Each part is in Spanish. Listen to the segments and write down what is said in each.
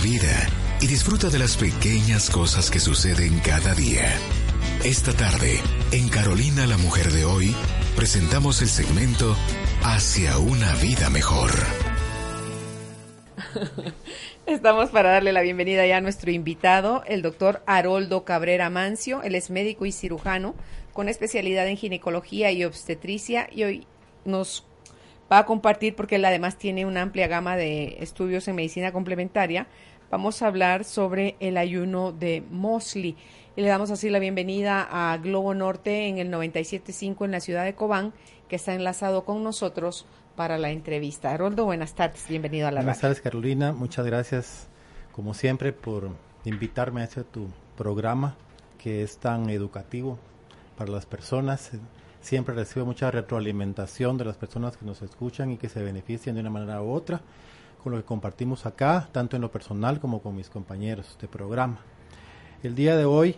vida y disfruta de las pequeñas cosas que suceden cada día. Esta tarde, en Carolina la Mujer de hoy, presentamos el segmento Hacia una vida mejor. Estamos para darle la bienvenida ya a nuestro invitado, el doctor Haroldo Cabrera Mancio. Él es médico y cirujano con especialidad en ginecología y obstetricia y hoy nos va a compartir, porque él además tiene una amplia gama de estudios en medicina complementaria, vamos a hablar sobre el ayuno de Mosley. Y le damos así la bienvenida a Globo Norte en el 97.5 en la ciudad de Cobán, que está enlazado con nosotros para la entrevista. Haroldo, buenas tardes, bienvenido a la Buenas tardes, Carolina. Muchas gracias, como siempre, por invitarme a este tu programa que es tan educativo para las personas siempre recibo mucha retroalimentación de las personas que nos escuchan y que se benefician de una manera u otra con lo que compartimos acá, tanto en lo personal como con mis compañeros de programa. El día de hoy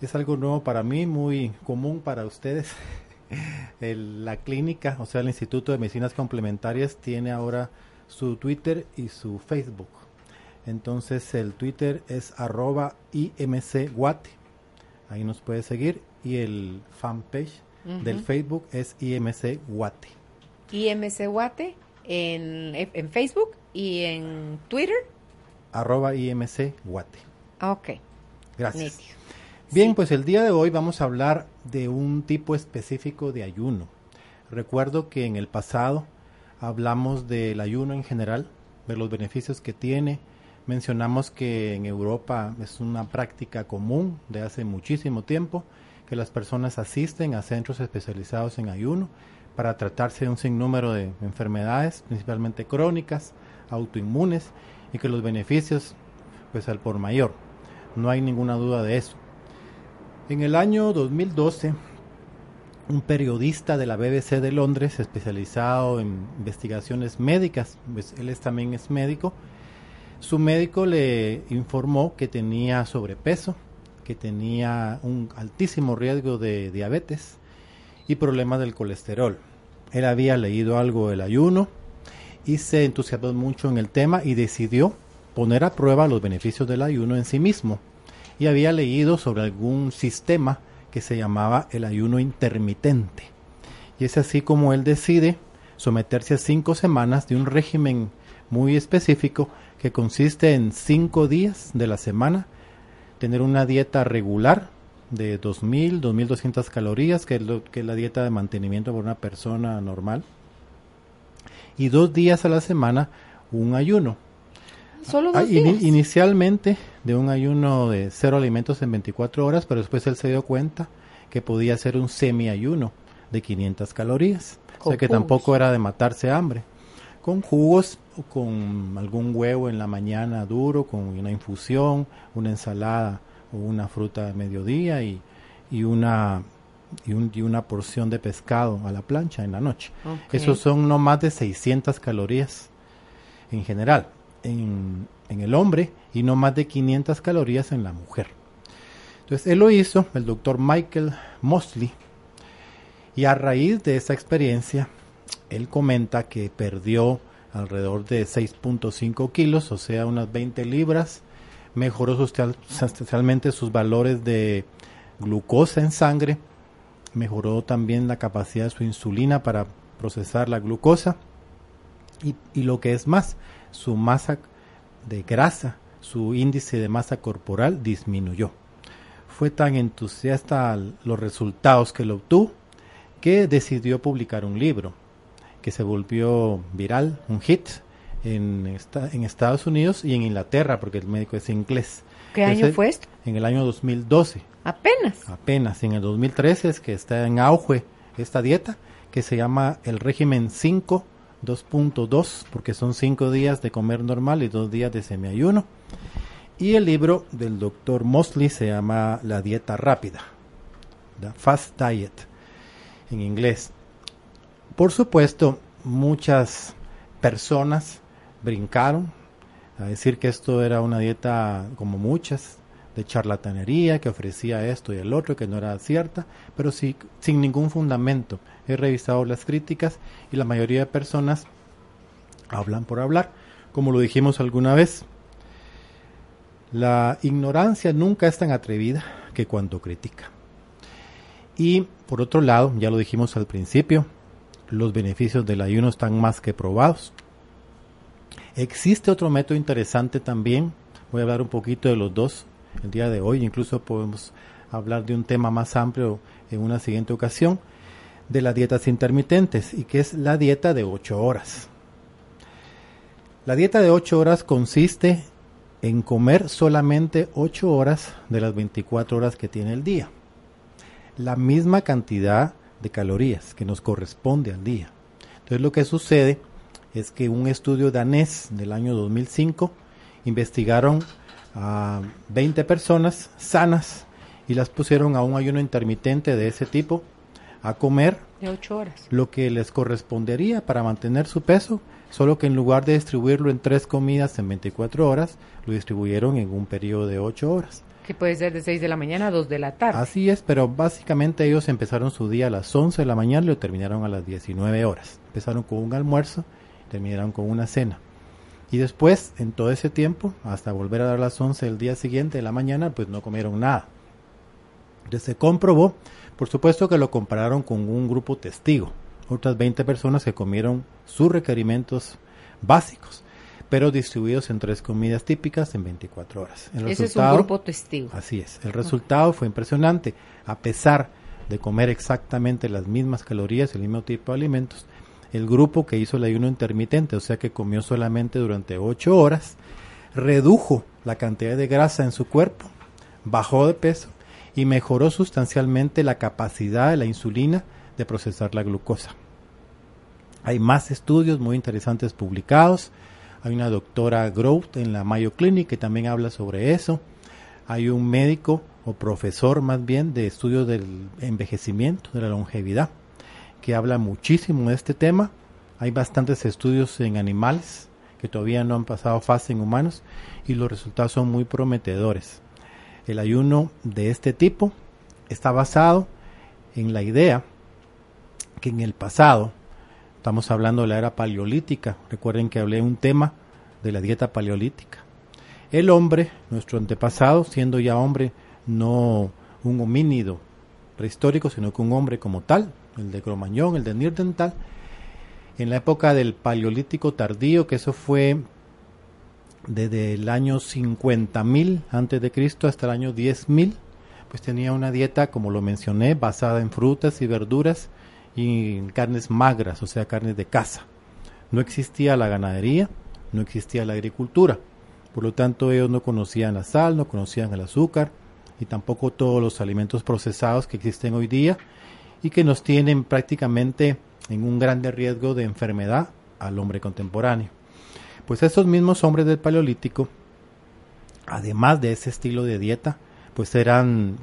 es algo nuevo para mí, muy común para ustedes. la clínica, o sea, el Instituto de Medicinas Complementarias tiene ahora su Twitter y su Facebook. Entonces el Twitter es arroba imcguate. Ahí nos puede seguir. Y el fanpage del Facebook es IMC Guate. IMC Guate en, en Facebook y en Twitter. Arroba IMC Guate. Ok. Gracias. Bien, pues el día de hoy vamos a hablar de un tipo específico de ayuno. Recuerdo que en el pasado hablamos del ayuno en general, de los beneficios que tiene. Mencionamos que en Europa es una práctica común de hace muchísimo tiempo que las personas asisten a centros especializados en ayuno para tratarse de un sinnúmero de enfermedades, principalmente crónicas, autoinmunes, y que los beneficios, pues al por mayor. No hay ninguna duda de eso. En el año 2012, un periodista de la BBC de Londres, especializado en investigaciones médicas, pues él es, también es médico, su médico le informó que tenía sobrepeso, que tenía un altísimo riesgo de diabetes y problemas del colesterol. Él había leído algo del ayuno y se entusiasmó mucho en el tema y decidió poner a prueba los beneficios del ayuno en sí mismo. Y había leído sobre algún sistema que se llamaba el ayuno intermitente. Y es así como él decide someterse a cinco semanas de un régimen muy específico que consiste en cinco días de la semana tener una dieta regular de 2.000, 2.200 calorías, que es, lo, que es la dieta de mantenimiento por una persona normal. Y dos días a la semana un ayuno. ¿Solo dos ah, días? inicialmente de un ayuno de cero alimentos en 24 horas, pero después él se dio cuenta que podía ser un semi-ayuno de 500 calorías. o sea que tampoco era de matarse hambre con jugos o con algún huevo en la mañana duro, con una infusión, una ensalada una fruta de mediodía y, y una y, una porción de pescado a la plancha en la noche. Esos son no más de 600 calorías en general en, en el hombre y no más de 500 calorías en la mujer. Entonces él lo hizo, el doctor Michael Mosley, y a raíz de esa experiencia él comenta que perdió alrededor de 6.5 kilos, o sea, unas 20 libras. Mejoró sustancialmente sus valores de glucosa en sangre. Mejoró también la capacidad de su insulina para procesar la glucosa. Y, y lo que es más, su masa de grasa, su índice de masa corporal disminuyó. Fue tan entusiasta los resultados que lo obtuvo que decidió publicar un libro que se volvió viral, un hit en, en Estados Unidos y en Inglaterra, porque el médico es inglés. ¿Qué año fue esto? En el año 2012. Apenas. Apenas. En el 2013 es que está en auge esta dieta, que se llama el régimen 5 2.2, porque son cinco días de comer normal y dos días de semiayuno. Y el libro del doctor Mosley se llama La dieta rápida, The Fast Diet, en inglés. Por supuesto, muchas personas brincaron a decir que esto era una dieta como muchas de charlatanería que ofrecía esto y el otro que no era cierta, pero sí sin ningún fundamento. He revisado las críticas y la mayoría de personas hablan por hablar, como lo dijimos alguna vez. La ignorancia nunca es tan atrevida que cuando critica. Y por otro lado, ya lo dijimos al principio, los beneficios del ayuno están más que probados. Existe otro método interesante también, voy a hablar un poquito de los dos el día de hoy, incluso podemos hablar de un tema más amplio en una siguiente ocasión, de las dietas intermitentes y que es la dieta de 8 horas. La dieta de 8 horas consiste en comer solamente 8 horas de las 24 horas que tiene el día. La misma cantidad de calorías que nos corresponde al día. Entonces lo que sucede es que un estudio danés del año 2005 investigaron a 20 personas sanas y las pusieron a un ayuno intermitente de ese tipo a comer de 8 horas. lo que les correspondería para mantener su peso, solo que en lugar de distribuirlo en tres comidas en 24 horas, lo distribuyeron en un periodo de 8 horas. Que puede ser de 6 de la mañana a 2 de la tarde. Así es, pero básicamente ellos empezaron su día a las 11 de la mañana y lo terminaron a las 19 horas. Empezaron con un almuerzo terminaron con una cena. Y después, en todo ese tiempo, hasta volver a dar las 11 del día siguiente de la mañana, pues no comieron nada. Entonces se comprobó, por supuesto que lo compararon con un grupo testigo, otras 20 personas que comieron sus requerimientos básicos pero distribuidos en tres comidas típicas en 24 horas. El Ese es un grupo testigo. Así es. El resultado fue impresionante. A pesar de comer exactamente las mismas calorías, el mismo tipo de alimentos, el grupo que hizo el ayuno intermitente, o sea que comió solamente durante 8 horas, redujo la cantidad de grasa en su cuerpo, bajó de peso y mejoró sustancialmente la capacidad de la insulina de procesar la glucosa. Hay más estudios muy interesantes publicados hay una doctora Growth en la Mayo Clinic que también habla sobre eso. Hay un médico o profesor más bien de estudios del envejecimiento, de la longevidad, que habla muchísimo de este tema. Hay bastantes estudios en animales que todavía no han pasado fase en humanos y los resultados son muy prometedores. El ayuno de este tipo está basado en la idea que en el pasado Estamos hablando de la era paleolítica. Recuerden que hablé un tema de la dieta paleolítica. El hombre, nuestro antepasado, siendo ya hombre, no un homínido prehistórico, sino que un hombre como tal, el de Cromañón, el de Nirdental, en la época del paleolítico tardío, que eso fue desde el año 50.000 antes de Cristo hasta el año 10.000, pues tenía una dieta, como lo mencioné, basada en frutas y verduras y carnes magras, o sea, carnes de caza. No existía la ganadería, no existía la agricultura. Por lo tanto, ellos no conocían la sal, no conocían el azúcar y tampoco todos los alimentos procesados que existen hoy día y que nos tienen prácticamente en un grande riesgo de enfermedad al hombre contemporáneo. Pues esos mismos hombres del Paleolítico, además de ese estilo de dieta, pues eran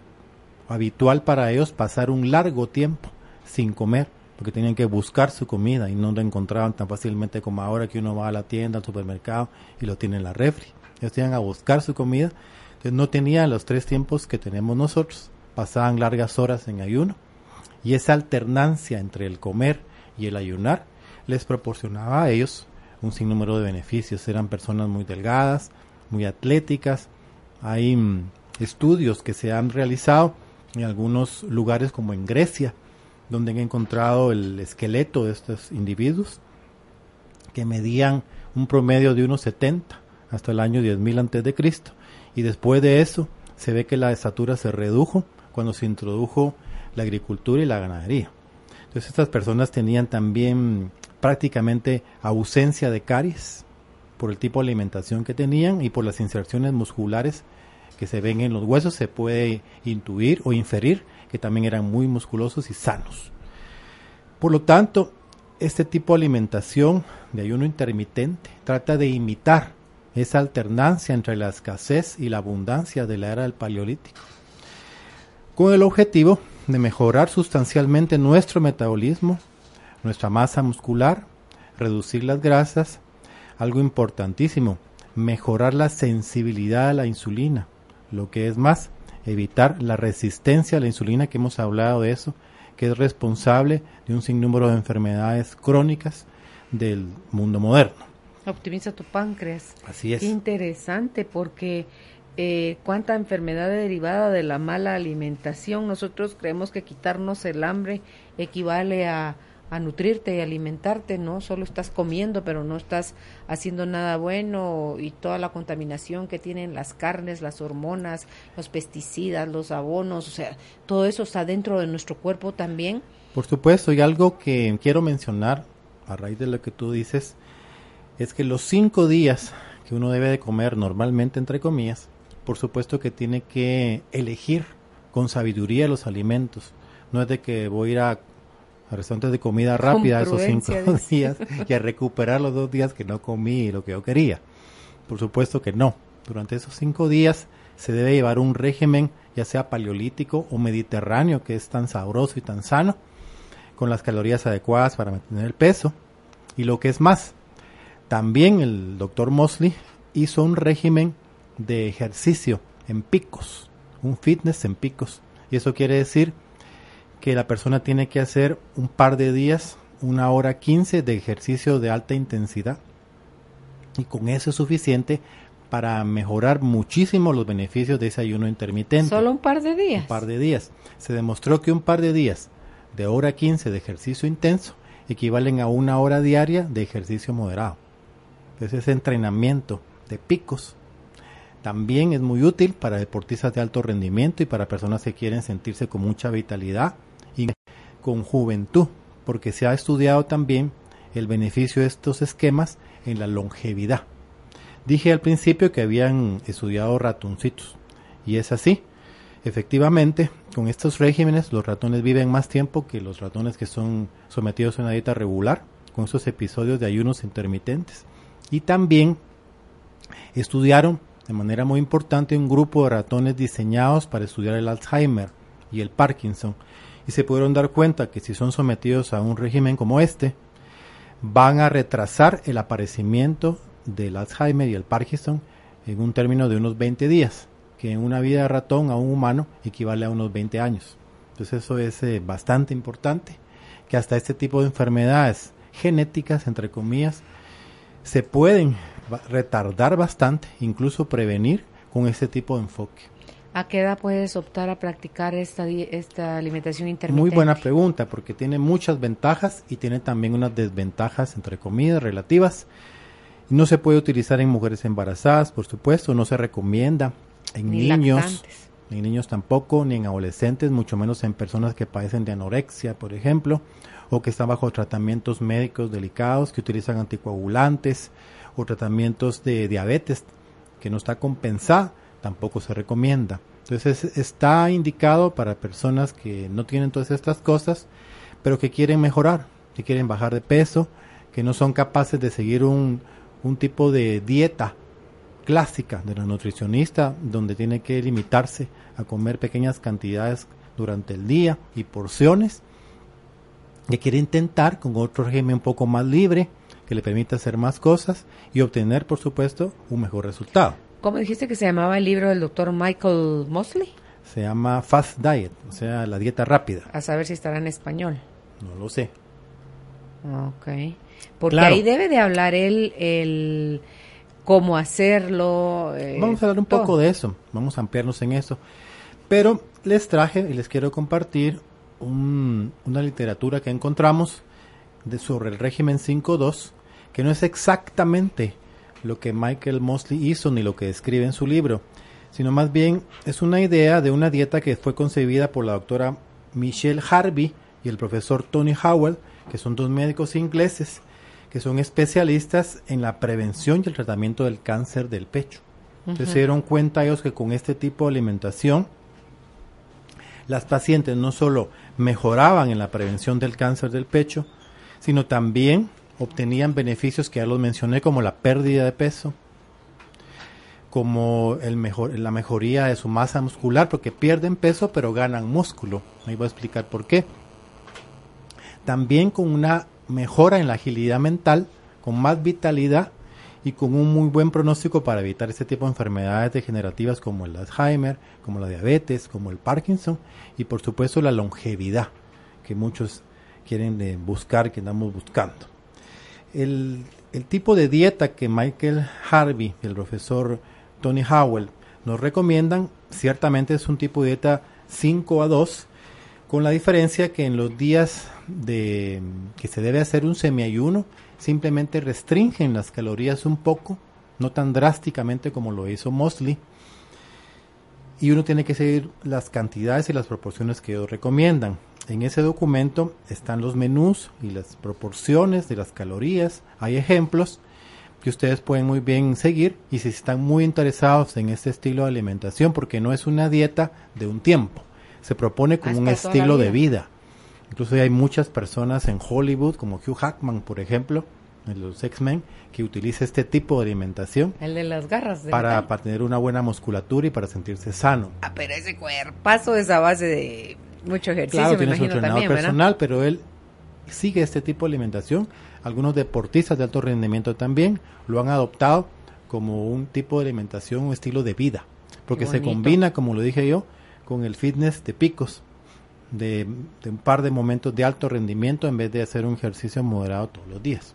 habitual para ellos pasar un largo tiempo sin comer, porque tenían que buscar su comida y no lo encontraban tan fácilmente como ahora que uno va a la tienda, al supermercado y lo tiene en la refri. Ellos tenían a buscar su comida, entonces no tenían los tres tiempos que tenemos nosotros, pasaban largas horas en ayuno y esa alternancia entre el comer y el ayunar les proporcionaba a ellos un sinnúmero de beneficios. Eran personas muy delgadas, muy atléticas. Hay mm, estudios que se han realizado en algunos lugares como en Grecia, donde han encontrado el esqueleto de estos individuos que medían un promedio de unos 70 hasta el año 10.000 antes de Cristo y después de eso se ve que la estatura se redujo cuando se introdujo la agricultura y la ganadería. Entonces estas personas tenían también prácticamente ausencia de caries por el tipo de alimentación que tenían y por las inserciones musculares que se ven en los huesos se puede intuir o inferir que también eran muy musculosos y sanos. Por lo tanto, este tipo de alimentación de ayuno intermitente trata de imitar esa alternancia entre la escasez y la abundancia de la era del Paleolítico, con el objetivo de mejorar sustancialmente nuestro metabolismo, nuestra masa muscular, reducir las grasas, algo importantísimo, mejorar la sensibilidad a la insulina, lo que es más, evitar la resistencia a la insulina, que hemos hablado de eso, que es responsable de un sinnúmero de enfermedades crónicas del mundo moderno. Optimiza tu páncreas. Así es. Qué interesante, porque eh, cuánta enfermedad derivada de la mala alimentación. Nosotros creemos que quitarnos el hambre equivale a, a nutrirte y alimentarte, ¿no? Solo estás comiendo, pero no estás haciendo nada bueno y toda la contaminación que tienen las carnes, las hormonas, los pesticidas, los abonos, o sea, todo eso está dentro de nuestro cuerpo también. Por supuesto, y algo que quiero mencionar a raíz de lo que tú dices, es que los cinco días que uno debe de comer normalmente, entre comillas, por supuesto que tiene que elegir con sabiduría los alimentos. No es de que voy a ir a, restaurantes de comida rápida esos cinco días y a recuperar los dos días que no comí lo que yo quería. Por supuesto que no. Durante esos cinco días se debe llevar un régimen, ya sea paleolítico o mediterráneo, que es tan sabroso y tan sano, con las calorías adecuadas para mantener el peso. Y lo que es más, también el doctor Mosley hizo un régimen de ejercicio en picos, un fitness en picos. Y eso quiere decir que la persona tiene que hacer un par de días, una hora quince de ejercicio de alta intensidad. Y con eso es suficiente para mejorar muchísimo los beneficios de ese ayuno intermitente. Solo un par de días. Un par de días. Se demostró que un par de días de hora 15 de ejercicio intenso equivalen a una hora diaria de ejercicio moderado. Entonces ese entrenamiento de picos también es muy útil para deportistas de alto rendimiento y para personas que quieren sentirse con mucha vitalidad y con juventud, porque se ha estudiado también el beneficio de estos esquemas en la longevidad. Dije al principio que habían estudiado ratoncitos, y es así. Efectivamente, con estos regímenes los ratones viven más tiempo que los ratones que son sometidos a una dieta regular, con estos episodios de ayunos intermitentes. Y también estudiaron de manera muy importante un grupo de ratones diseñados para estudiar el Alzheimer y el Parkinson. Y se pudieron dar cuenta que si son sometidos a un régimen como este, van a retrasar el aparecimiento del Alzheimer y el Parkinson en un término de unos 20 días que en una vida de ratón a un humano equivale a unos 20 años. Entonces eso es eh, bastante importante, que hasta este tipo de enfermedades genéticas, entre comillas, se pueden retardar bastante, incluso prevenir con este tipo de enfoque. ¿A qué edad puedes optar a practicar esta, esta alimentación intermitente? Muy buena pregunta, porque tiene muchas ventajas y tiene también unas desventajas, entre comillas, relativas. No se puede utilizar en mujeres embarazadas, por supuesto, no se recomienda en niños, en niños tampoco, ni en adolescentes, mucho menos en personas que padecen de anorexia, por ejemplo, o que están bajo tratamientos médicos delicados, que utilizan anticoagulantes o tratamientos de diabetes que no está compensada, tampoco se recomienda. Entonces está indicado para personas que no tienen todas estas cosas, pero que quieren mejorar, que quieren bajar de peso, que no son capaces de seguir un, un tipo de dieta clásica de la nutricionista, donde tiene que limitarse a comer pequeñas cantidades durante el día y porciones, que quiere intentar con otro régimen un poco más libre, que le permita hacer más cosas y obtener, por supuesto, un mejor resultado. ¿Cómo dijiste que se llamaba el libro del doctor Michael Mosley? Se llama Fast Diet, o sea, la dieta rápida. A saber si estará en español. No lo sé. Ok. Porque ahí debe de hablar él el cómo hacerlo. Eh, vamos a hablar un poco de eso, vamos a ampliarnos en eso. Pero les traje y les quiero compartir una literatura que encontramos de, sobre el régimen 5.2, que no es exactamente lo que Michael Mosley hizo ni lo que describe en su libro, sino más bien es una idea de una dieta que fue concebida por la doctora Michelle Harvey y el profesor Tony Howell, que son dos médicos ingleses, que son especialistas en la prevención y el tratamiento del cáncer del pecho. Entonces se dieron cuenta ellos que con este tipo de alimentación las pacientes no solo mejoraban en la prevención del cáncer del pecho, sino también obtenían beneficios que ya los mencioné como la pérdida de peso, como la mejoría de su masa muscular, porque pierden peso pero ganan músculo. Ahí voy a explicar por qué. También con una mejora en la agilidad mental, con más vitalidad y con un muy buen pronóstico para evitar este tipo de enfermedades degenerativas como el Alzheimer, como la diabetes, como el Parkinson y por supuesto la longevidad que muchos quieren eh, buscar, que andamos buscando. El, el tipo de dieta que Michael Harvey y el profesor Tony Howell nos recomiendan, ciertamente es un tipo de dieta 5 a 2, con la diferencia que en los días de que se debe hacer un semiayuno, simplemente restringen las calorías un poco, no tan drásticamente como lo hizo Mosley, y uno tiene que seguir las cantidades y las proporciones que ellos recomiendan. En ese documento están los menús y las proporciones de las calorías, hay ejemplos que ustedes pueden muy bien seguir y si están muy interesados en este estilo de alimentación, porque no es una dieta de un tiempo, se propone como un estilo de vida. Incluso hay muchas personas en Hollywood, como Hugh Hackman, por ejemplo, en los X-Men, que utiliza este tipo de alimentación. El de las garras. para, para, tener una buena musculatura y para sentirse sano. Ah, pero ese cuerpazo es a base de mucho ejercicio, claro, tiene su entrenador personal, pero él sigue este tipo de alimentación algunos deportistas de alto rendimiento también lo han adoptado como un tipo de alimentación, un estilo de vida, porque se combina, como lo dije yo, con el fitness de picos, de, un par de momentos de alto rendimiento en vez de hacer un ejercicio moderado todos los días.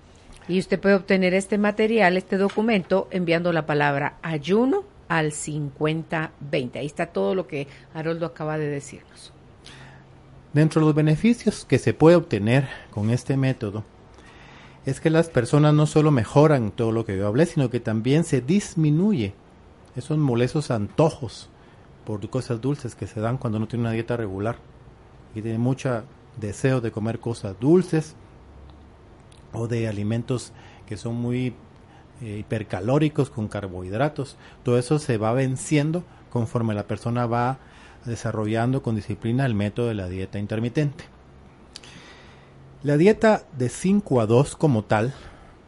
Y usted puede obtener este material, este documento, enviando la palabra ayuno al 5020. Ahí está todo lo que Haroldo acaba de decirnos. Dentro de los beneficios que se puede obtener con este método, es que las personas no solo mejoran todo lo que yo hablé, sino que también se disminuye esos molestos antojos por cosas dulces que se dan cuando uno tiene una dieta regular y tiene mucho deseo de comer cosas dulces o de alimentos que son muy eh, hipercalóricos con carbohidratos. Todo eso se va venciendo conforme la persona va desarrollando con disciplina el método de la dieta intermitente. La dieta de 5 a 2 como tal,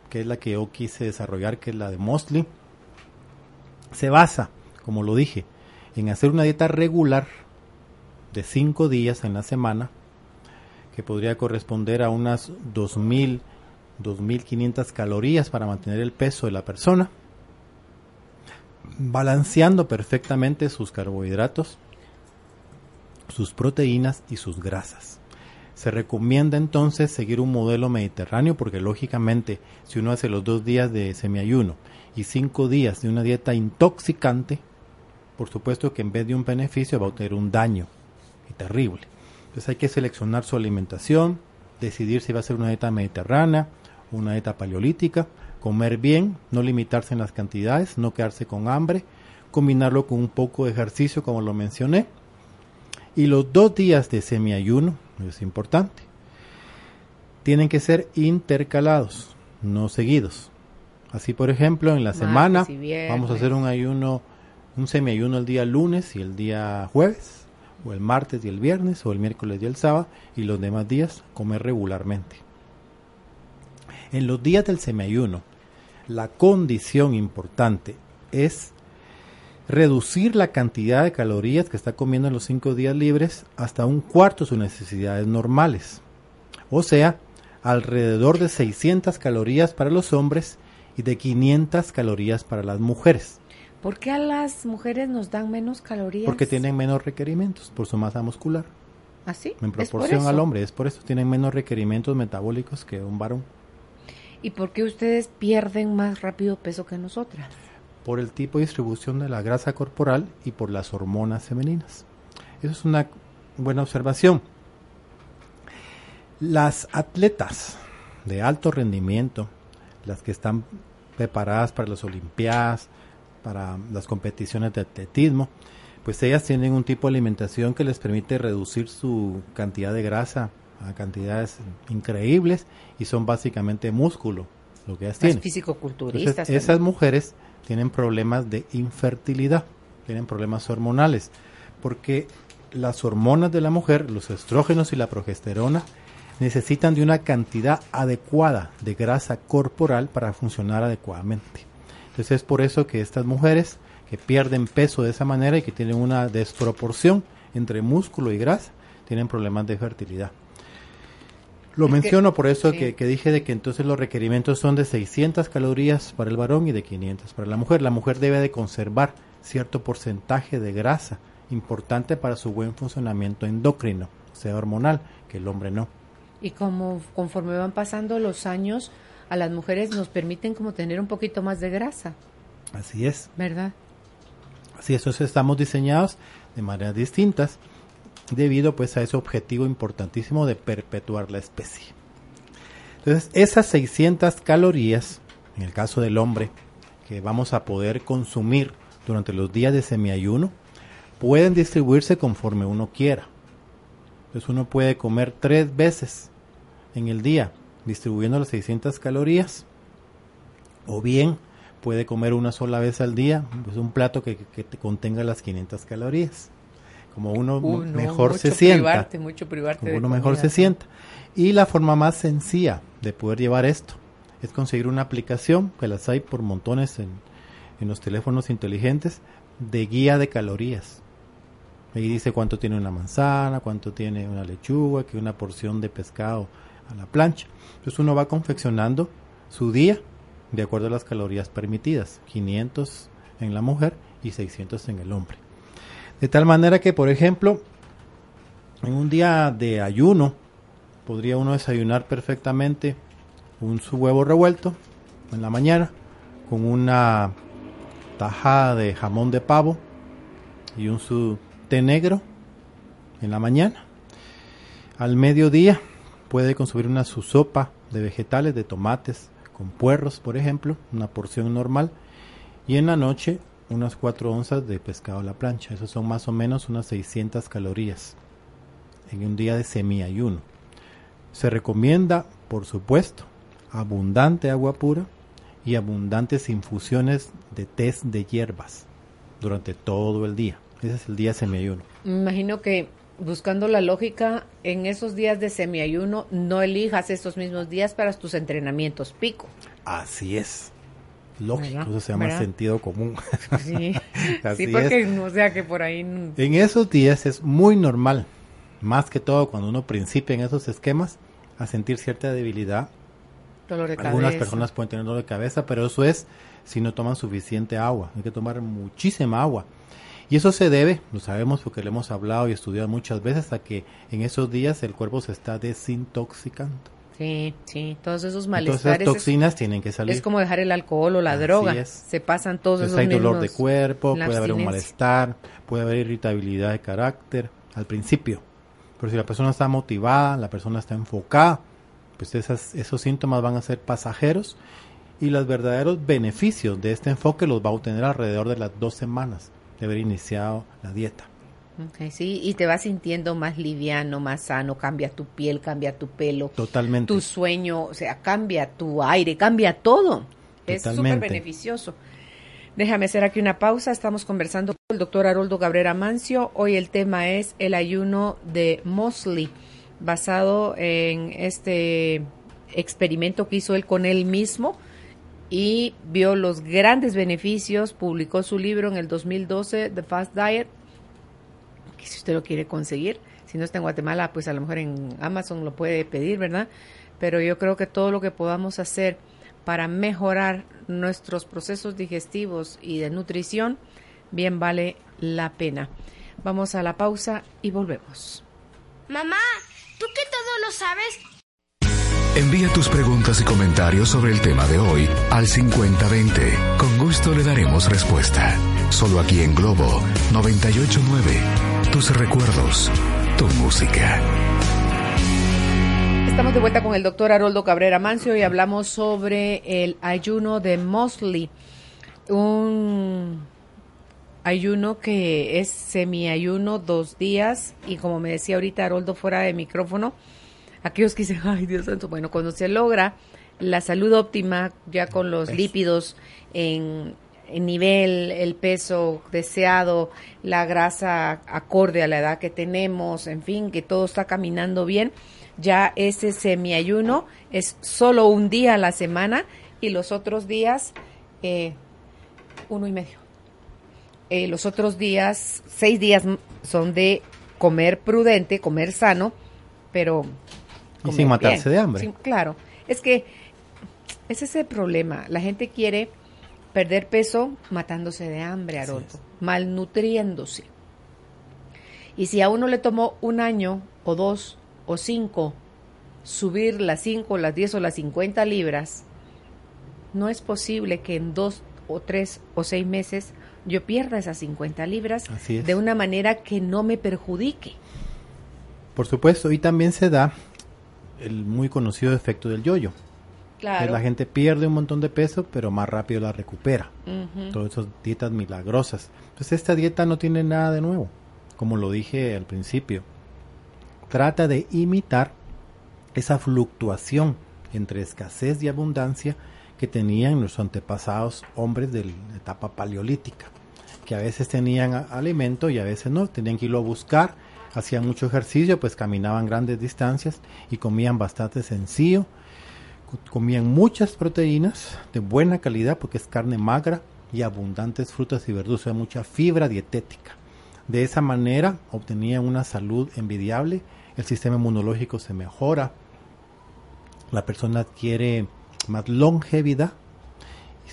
que es la que yo quise desarrollar, que es la de Mosley, se basa, como lo dije, en hacer una dieta regular de 5 días en la semana, que podría corresponder a unas 2.000, 2.500 calorías para mantener el peso de la persona, balanceando perfectamente sus carbohidratos, sus proteínas y sus grasas. Se recomienda entonces seguir un modelo mediterráneo porque lógicamente si uno hace los dos días de semiayuno y cinco días de una dieta intoxicante, por supuesto que en vez de un beneficio va a obtener un daño y terrible. Entonces hay que seleccionar su alimentación, decidir si va a ser una dieta mediterránea, una dieta paleolítica, comer bien, no limitarse en las cantidades, no quedarse con hambre, combinarlo con un poco de ejercicio como lo mencioné. Y los dos días de semiayuno, es importante. Tienen que ser intercalados, no seguidos. Así, por ejemplo, en la semana vamos a hacer un ayuno, un semiayuno el día lunes y el día jueves, o el martes y el viernes, o el miércoles y el sábado, y los demás días comer regularmente. En los días del semiayuno, la condición importante es reducir la cantidad de calorías que está comiendo en los cinco días libres hasta un cuarto de sus necesidades normales. O sea, alrededor de 600 calorías para los hombres y de 500 calorías para las mujeres. ¿Por qué a las mujeres nos dan menos calorías? Porque tienen menos requerimientos por su masa muscular. ¿Así? ¿Ah, en proporción al hombre, es por eso tienen menos requerimientos metabólicos que un varón. ¿Y por qué ustedes pierden más rápido peso que nosotras? por el tipo de distribución de la grasa corporal y por las hormonas femeninas. Eso es una buena observación. Las atletas de alto rendimiento, las que están preparadas para las Olimpiadas, para las competiciones de atletismo, pues ellas tienen un tipo de alimentación que les permite reducir su cantidad de grasa a cantidades increíbles y son básicamente músculo lo que ellas tienen. Físico-culturistas. Esas mujeres tienen problemas de infertilidad, tienen problemas hormonales, porque las hormonas de la mujer, los estrógenos y la progesterona, necesitan de una cantidad adecuada de grasa corporal para funcionar adecuadamente. Entonces es por eso que estas mujeres que pierden peso de esa manera y que tienen una desproporción entre músculo y grasa, tienen problemas de fertilidad. Lo menciono por eso que, dije de que entonces los requerimientos son de 600 calorías para el varón y de 500 para la mujer. La mujer debe de conservar cierto porcentaje de grasa importante para su buen funcionamiento endocrino, sea hormonal, que el hombre no. Y como conforme van pasando los años, a las mujeres nos permiten como tener un poquito más de grasa. Así es. ¿Verdad? Así estos estamos diseñados de maneras distintas debido pues a ese objetivo importantísimo de perpetuar la especie. Entonces, esas 600 calorías, en el caso del hombre, que vamos a poder consumir durante los días de semiayuno, pueden distribuirse conforme uno quiera. Entonces uno puede comer tres veces en el día, distribuyendo las 600 calorías, o bien puede comer una sola vez al día, pues un plato que, contenga las 500 calorías. Como uno mejor se sienta. mucho como uno mejor se sienta. Y la forma más sencilla de poder llevar esto es conseguir una aplicación, que las hay por montones en, en los teléfonos inteligentes, de guía de calorías. Ahí dice cuánto tiene una manzana, cuánto tiene una lechuga, que una porción de pescado a la plancha. Entonces uno va confeccionando su día de acuerdo a las calorías permitidas, 500 en la mujer y 600 en el hombre. De tal manera que, por ejemplo, en un día de ayuno, podría uno desayunar perfectamente un su huevo revuelto en la mañana con una tajada de jamón de pavo y un su té negro en la mañana. Al mediodía puede consumir una su sopa de vegetales, de tomates, con puerros, por ejemplo, una porción normal. Y en la noche unas 4 onzas de pescado a la plancha. Eso son más o menos unas 600 calorías en un día de semiayuno. Se recomienda, por supuesto, abundante agua pura y abundantes infusiones de test de hierbas durante todo el día. Ese es el día semiayuno. Me imagino que buscando la lógica, en esos días de semiayuno no elijas estos mismos días para tus entrenamientos pico. Así es. Lógico, eso se llama sentido común. Sí, sí porque no sea que por ahí... En esos días es muy normal, más que todo cuando uno principia en esos esquemas, a sentir cierta debilidad. Dolor de Algunas personas pueden tener dolor de cabeza, pero eso es si no toman suficiente agua. Hay que tomar muchísima agua. Y eso se debe, lo sabemos porque lo hemos hablado y estudiado muchas veces, a que en esos días el cuerpo se está desintoxicando. Sí, sí, todos esos malestares. esas toxinas tienen que salir. Es como dejar el alcohol o la droga. Se pasan todos esos hay dolor de cuerpo, puede haber un malestar, puede haber irritabilidad de carácter al principio. Pero si la persona está motivada, la persona está enfocada, pues esas, esos síntomas van a ser pasajeros y los verdaderos beneficios de este enfoque los va a obtener alrededor de las dos semanas de haber iniciado la dieta. Sí, y te vas sintiendo más liviano, más sano, cambia tu piel, cambia tu pelo. Totalmente. Tu sueño, o sea, cambia tu aire, cambia todo. Es súper beneficioso. Déjame hacer aquí una pausa. Estamos conversando con el doctor Haroldo Cabrera Mancio. Hoy el tema es el ayuno de Mosley, basado en este experimento que hizo él con él mismo y vio los grandes beneficios, publicó su libro en el 2012, The Fast Diet, que si usted lo quiere conseguir, si no está en Guatemala, pues a lo mejor en Amazon lo puede pedir, ¿verdad? Pero yo creo que todo lo que podamos hacer para mejorar nuestros procesos digestivos y de nutrición, bien vale la pena. Vamos a la pausa y volvemos. Mamá, tú que todo lo sabes, Envía tus preguntas y comentarios sobre el tema de hoy al 5020. Con gusto le daremos respuesta. Solo aquí en Globo 989. Tus recuerdos, tu música. Estamos de vuelta con el doctor Haroldo Cabrera Mancio y hablamos sobre el ayuno de Mosley. Un ayuno que es semiayuno dos días y como me decía ahorita Haroldo fuera de micrófono, aquellos que dicen, ay Dios santo, bueno, cuando se logra la salud óptima ya con los lípidos en, nivel, el peso deseado, la grasa acorde a la edad que tenemos, en fin, que todo está caminando bien, ya ese semiayuno es solo un día a la semana y los otros días eh, uno y medio. Eh, los otros días, seis días son de comer prudente, comer sano, pero y sin matarse de hambre. claro, es que ese es el problema. La gente quiere perder peso matándose de hambre, Haroldo, malnutriéndose. Y si a uno le tomó un año o dos o cinco subir las cinco, las diez o las cincuenta libras, no es posible que en dos o tres o seis meses yo pierda esas 50 libras es. de una manera que no me perjudique. Por supuesto, y también se da el muy conocido efecto del yoyo. que Claro. la gente pierde un montón de peso, pero más rápido la recupera. Todas esas dietas milagrosas. Entonces esta dieta no tiene nada de nuevo, como lo dije al principio. Trata de imitar esa fluctuación entre escasez y abundancia que tenían los antepasados hombres de la etapa paleolítica, que a veces tenían alimento y a veces no, tenían que irlo a buscar, hacían mucho ejercicio, pues caminaban grandes distancias y comían bastante sencillo, comían muchas proteínas de buena calidad porque es carne magra y abundantes frutas y verduras, o sea, mucha fibra dietética. De esa manera obtenían una salud envidiable, el sistema inmunológico se mejora, la persona adquiere más longevidad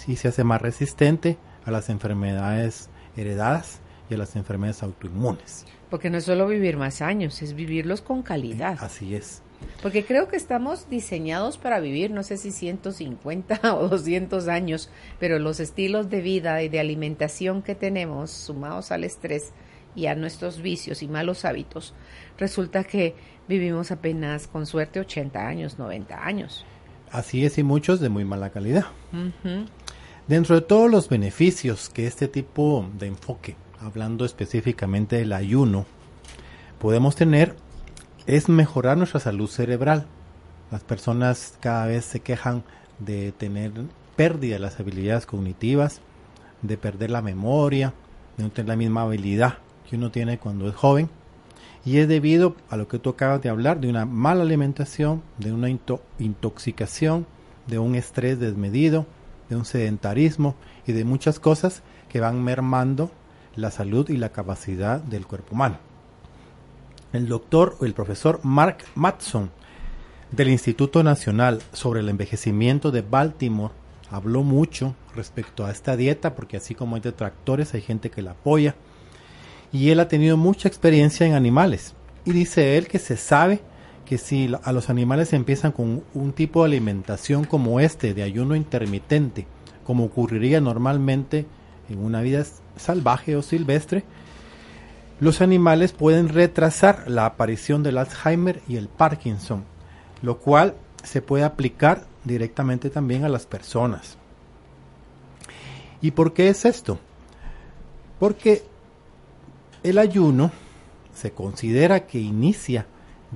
y se hace más resistente a las enfermedades heredadas y a las enfermedades autoinmunes. Porque no es solo vivir más años, es vivirlos con calidad. Así es. Porque creo que estamos diseñados para vivir, no sé si 150 o 200 años, pero los estilos de vida y de alimentación que tenemos, sumados al estrés y a nuestros vicios y malos hábitos, resulta que vivimos apenas con suerte 80 años, 90 años. Así es y muchos de muy mala calidad. Dentro de todos los beneficios que este tipo de enfoque, hablando específicamente del ayuno, podemos tener, es mejorar nuestra salud cerebral. Las personas cada vez se quejan de tener pérdida de las habilidades cognitivas, de perder la memoria, de no tener la misma habilidad que uno tiene cuando es joven. Y es debido a lo que tú acabas de hablar, de una mala alimentación, de una into- intoxicación, de un estrés desmedido, de un sedentarismo y de muchas cosas que van mermando la salud y la capacidad del cuerpo humano. El doctor o el profesor Mark Matson del Instituto Nacional sobre el Envejecimiento de Baltimore habló mucho respecto a esta dieta porque así como hay detractores hay gente que la apoya y él ha tenido mucha experiencia en animales. Y dice él que se sabe que si a los animales empiezan con un tipo de alimentación como este de ayuno intermitente como ocurriría normalmente en una vida salvaje o silvestre los animales pueden retrasar la aparición del Alzheimer y el Parkinson lo cual se puede aplicar directamente también a las personas ¿y por qué es esto? porque el ayuno se considera que inicia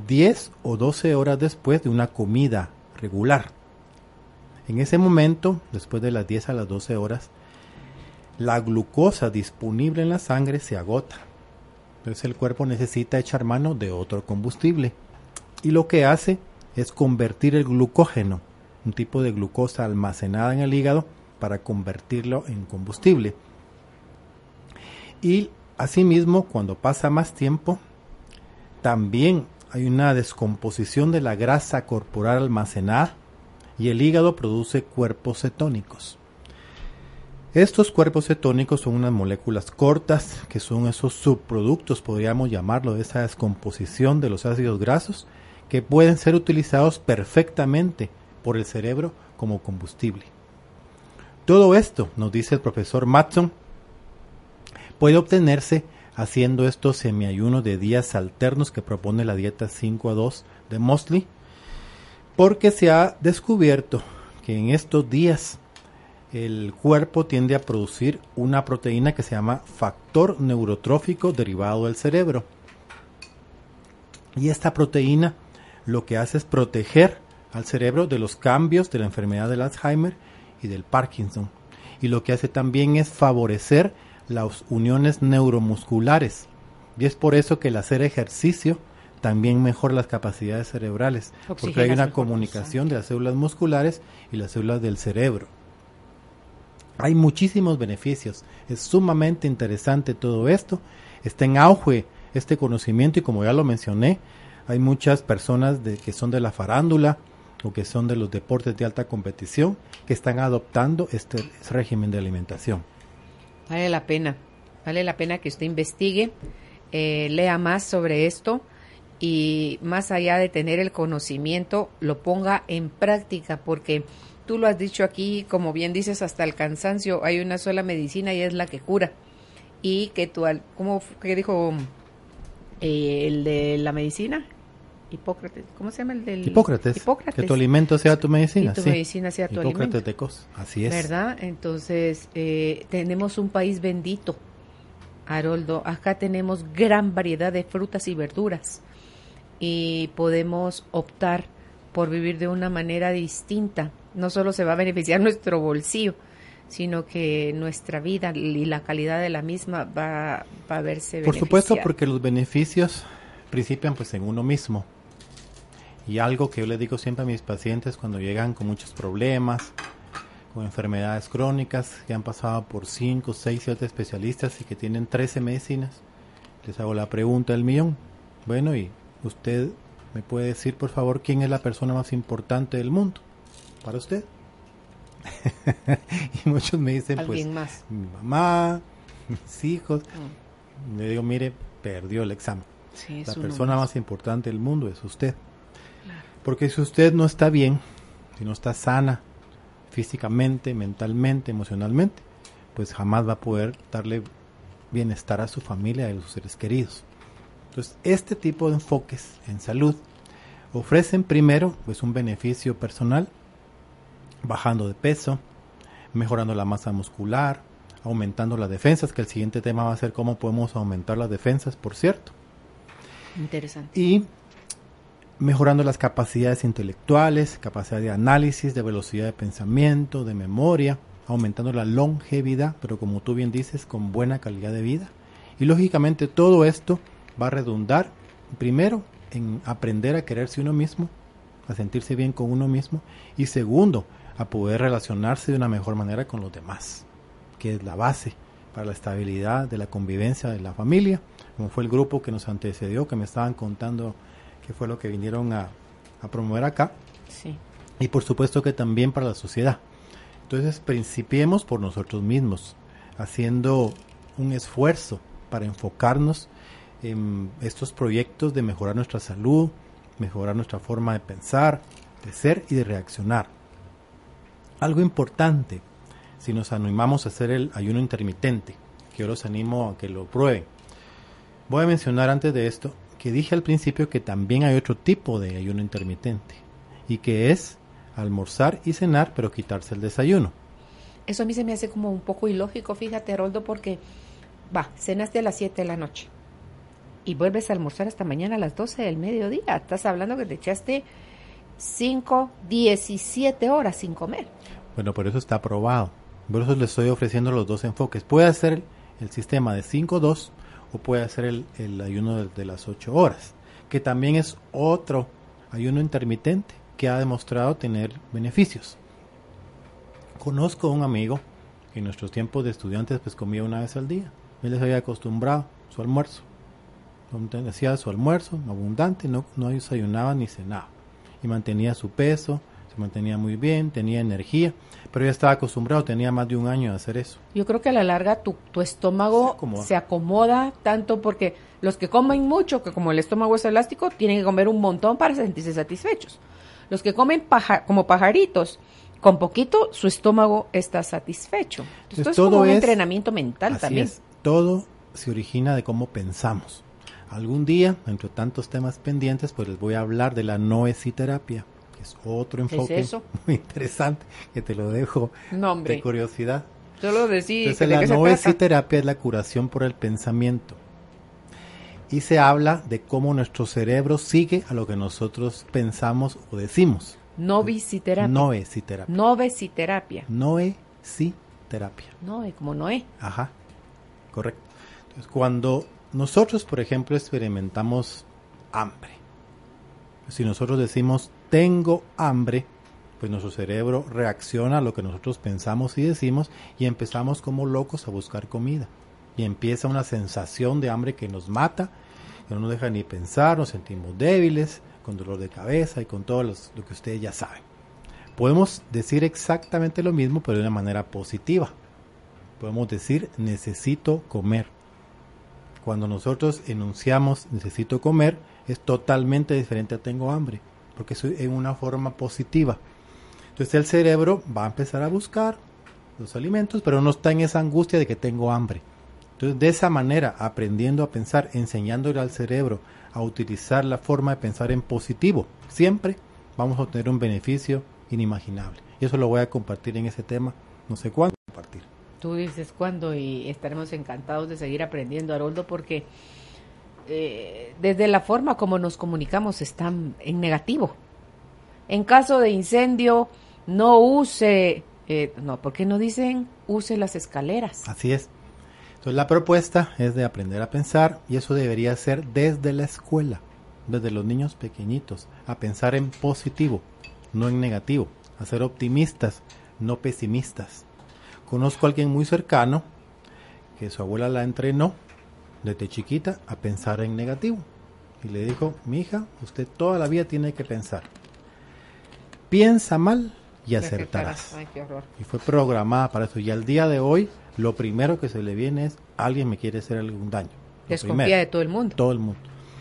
10 o 12 horas después de una comida regular. En ese momento, después de las 10 a las 12 horas, la glucosa disponible en la sangre se agota. Entonces el cuerpo necesita echar mano de otro combustible. Y lo que hace es convertir el glucógeno, un tipo de glucosa almacenada en el hígado, para convertirlo en combustible. Y asimismo, cuando pasa más tiempo, también hay una descomposición de la grasa corporal almacenada y el hígado produce cuerpos cetónicos. Estos cuerpos cetónicos son unas moléculas cortas que son esos subproductos, podríamos llamarlo, de esa descomposición de los ácidos grasos que pueden ser utilizados perfectamente por el cerebro como combustible. Todo esto, nos dice el profesor Matson, puede obtenerse haciendo estos semiayunos de días alternos que propone la dieta 5 a 2 de Mosley, porque se ha descubierto que en estos días el cuerpo tiende a producir una proteína que se llama factor neurotrófico derivado del cerebro. Y esta proteína lo que hace es proteger al cerebro de los cambios de la enfermedad del Alzheimer y del Parkinson. Y lo que hace también es favorecer las uniones neuromusculares. Y es por eso que el hacer ejercicio también mejora las capacidades cerebrales, porque hay una comunicación de las células musculares y las células del cerebro. Hay muchísimos beneficios, es sumamente interesante todo esto, está en auge este conocimiento y como ya lo mencioné, hay muchas personas de, que son de la farándula o que son de los deportes de alta competición que están adoptando este régimen de alimentación. Vale la pena, vale la pena que usted investigue, eh, lea más sobre esto y más allá de tener el conocimiento, lo ponga en práctica porque Tú lo has dicho aquí, como bien dices, hasta el cansancio, hay una sola medicina y es la que cura. Y que tú, ¿cómo que dijo eh, el de la medicina? Hipócrates, ¿cómo se llama el del Hipócrates? Hipócrates. Que tu alimento sea tu medicina. Y tu sí. medicina sea tu Hipócrates alimento. de Cos, así es. ¿Verdad? Entonces, eh, tenemos un país bendito, Haroldo. Acá tenemos gran variedad de frutas y verduras y podemos optar por vivir de una manera distinta. No solo se va a beneficiar nuestro bolsillo, sino que nuestra vida y la calidad de la misma va, va a verse Por supuesto, porque los beneficios principian pues en uno mismo. Y algo que yo le digo siempre a mis pacientes cuando llegan con muchos problemas, con enfermedades crónicas, que han pasado por 5, 6, 7 especialistas y que tienen 13 medicinas, les hago la pregunta del millón. Bueno, y usted me puede decir, por favor, quién es la persona más importante del mundo para usted. y muchos me dicen, pues, más. mi mamá, mis hijos. Mm. Le digo, mire, perdió el examen. Sí, La persona más. más importante del mundo es usted. Porque si usted no está bien, si no está sana físicamente, mentalmente, emocionalmente, pues jamás va a poder darle bienestar a su familia y a sus seres queridos. Entonces, este tipo de enfoques en salud ofrecen primero pues un beneficio personal, bajando de peso, mejorando la masa muscular, aumentando las defensas, que el siguiente tema va a ser cómo podemos aumentar las defensas, por cierto Interesante. y mejorando las capacidades intelectuales, capacidad de análisis, de velocidad de pensamiento, de memoria, aumentando la longevidad, pero como tú bien dices, con buena calidad de vida. Y lógicamente todo esto va a redundar, primero, en aprender a quererse uno mismo, a sentirse bien con uno mismo, y segundo, a poder relacionarse de una mejor manera con los demás, que es la base para la estabilidad de la convivencia de la familia, como fue el grupo que nos antecedió, que me estaban contando qué fue lo que vinieron a, a promover acá, Sí. y por supuesto que también para la sociedad. Entonces, principiemos por nosotros mismos, haciendo un esfuerzo para enfocarnos en estos proyectos de mejorar nuestra salud, mejorar nuestra forma de pensar, de ser y de reaccionar. Algo importante, si nos animamos a hacer el ayuno intermitente, que yo los animo a que lo prueben. Voy a mencionar antes de esto que dije al principio que también hay otro tipo de ayuno intermitente y que es almorzar y cenar pero quitarse el desayuno. Eso a mí se me hace como un poco ilógico, fíjate, Haroldo, porque va, cenaste a las 7 de la noche y vuelves a almorzar hasta mañana a las 12 del mediodía. Estás hablando que te echaste 5, 17 horas sin comer. Bueno, por eso está aprobado. Por eso les estoy ofreciendo los dos enfoques. Puede hacer el sistema de 5-2 o puede hacer el, ayuno de, de las 8 horas, que también es otro ayuno intermitente que ha demostrado tener beneficios. Conozco a un amigo que en nuestros tiempos de estudiantes pues comía una vez al día. Él les había acostumbrado su almuerzo. Hacía su almuerzo abundante, no, no desayunaba ni cenaba. Y mantenía su peso, se mantenía muy bien, tenía energía, pero ya estaba acostumbrado, tenía más de un año de hacer eso. Yo creo que a la larga tu, tu estómago Se acomoda. se acomoda tanto porque los que comen mucho, que como el estómago es elástico, tienen que comer un montón para sentirse satisfechos. Los que comen paja, como pajaritos, con poquito, su estómago está satisfecho. Entonces, Esto es todo como un es- entrenamiento mental Así también. es, todo se origina de cómo pensamos. Algún día, entre tantos temas pendientes, pues les voy a hablar de la noesiterapia, es otro ¿Qué es enfoque eso? muy interesante, que te lo dejo No, de curiosidad. Solo decir Entonces, la noesiterapia es la curación por el pensamiento. Y se habla de cómo nuestro cerebro sigue a lo que nosotros pensamos o decimos. Novisiterapia. Noesiterapia. Novesiterapia. Noesiterapia. No, como Noé. Ajá, correcto. Entonces, cuando nosotros, por ejemplo, experimentamos hambre, si nosotros decimos tengo hambre, pues nuestro cerebro reacciona a lo que nosotros pensamos y decimos y empezamos como locos a buscar comida. Y empieza una sensación de hambre que nos mata, que no nos deja ni pensar, nos sentimos débiles, con dolor de cabeza y con todo lo que ustedes ya saben. Podemos decir exactamente lo mismo, pero de una manera positiva podemos decir necesito comer. Cuando nosotros enunciamos necesito comer, es totalmente diferente a tengo hambre, porque es en una forma positiva. Entonces el cerebro va a empezar a buscar los alimentos, pero no está en esa angustia de que tengo hambre. Entonces de esa manera, aprendiendo a pensar, enseñándole al cerebro a utilizar la forma de pensar en positivo, siempre vamos a obtener un beneficio inimaginable. Y eso lo voy a compartir en ese tema, no sé cuándo compartir. Tú dices cuándo y estaremos encantados de seguir aprendiendo, Haroldo, porque eh, desde la forma como nos comunicamos están en negativo. En caso de incendio, no use, eh, no, ¿por qué no dicen use las escaleras? Así es. Entonces la propuesta es de aprender a pensar y eso debería ser desde la escuela, desde los niños pequeñitos, a pensar en positivo, no en negativo, a ser optimistas, no pesimistas. Conozco a alguien muy cercano que su abuela la entrenó desde chiquita a pensar en negativo. Y le dijo, mi hija, usted toda la vida tiene que pensar. Piensa mal y acertarás. y fue programada para eso. Y al día de hoy, lo primero que se le viene es, alguien me quiere hacer algún daño. Desconfía de todo el mundo. Todo el mundo.